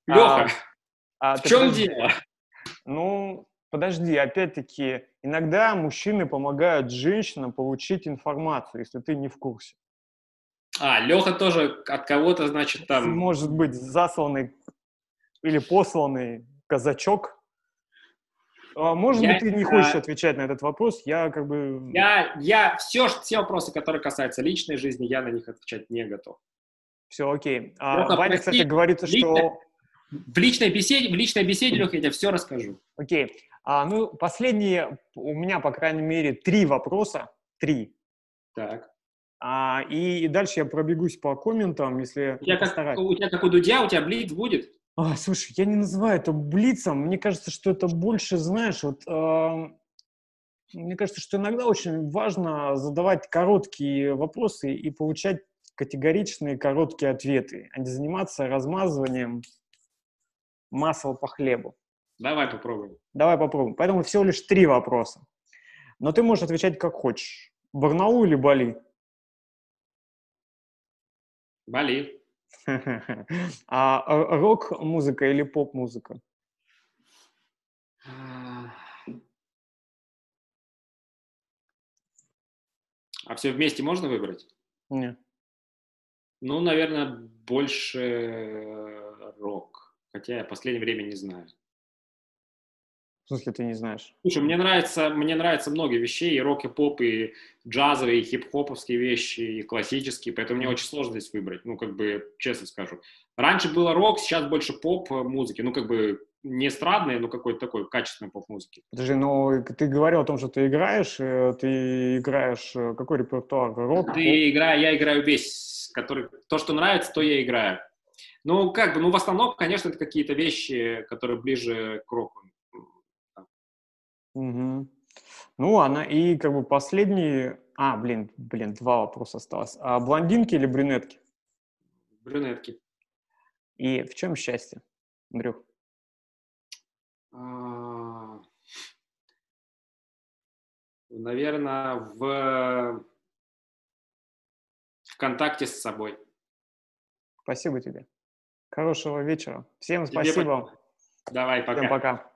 Леха, а, а, в чем подожди. дело? Ну, подожди, опять-таки, иногда мужчины помогают женщинам получить информацию, если ты не в курсе. А, Леха тоже от кого-то, значит, там... Может быть, засланный или посланный казачок. А, может я, быть, ты не хочешь отвечать на этот вопрос, я как бы... Я, я все, все вопросы, которые касаются личной жизни, я на них отвечать не готов. Все, окей. А, Леха, Ваня, кстати, говорится, лично, что... В личной беседе, в личной беседе, Леха, я тебе все расскажу. Окей. А, ну, последние, у меня, по крайней мере, три вопроса. Три. Так. А, и, и дальше я пробегусь по комментам, если... Тебя, как, у тебя как у Дудя, у тебя блиц будет? А, слушай, я не называю это блицом. Мне кажется, что это больше, знаешь, вот э, мне кажется, что иногда очень важно задавать короткие вопросы и получать категоричные короткие ответы, а не заниматься размазыванием масла по хлебу. Давай попробуем. Давай попробуем. Поэтому всего лишь три вопроса. Но ты можешь отвечать как хочешь. Барнаул или Бали? Бали. А рок-музыка или поп-музыка? А все вместе можно выбрать? Нет. Ну, наверное, больше рок. Хотя я в последнее время не знаю. В смысле, ты не знаешь? Слушай, мне нравится, мне нравятся много вещей, и рок, и поп, и джазовые, и хип-хоповские вещи, и классические, поэтому мне очень сложно здесь выбрать, ну, как бы, честно скажу. Раньше было рок, сейчас больше поп-музыки, ну, как бы, не эстрадной, но какой-то такой качественной поп-музыки. Подожди, ну, ты говорил о том, что ты играешь, э, ты играешь, э, какой репертуар, рок? Ты играю, я играю весь, который, то, что нравится, то я играю. Ну, как бы, ну, в основном, конечно, это какие-то вещи, которые ближе к року. Угу. Ну, она и как бы последний... А, блин, блин, два вопроса осталось. А блондинки или брюнетки? Брюнетки. И в чем счастье, Андрюх? А, наверное, в... в контакте с собой. Спасибо тебе. Хорошего вечера. Всем спасибо. Давай, пока. Всем пока.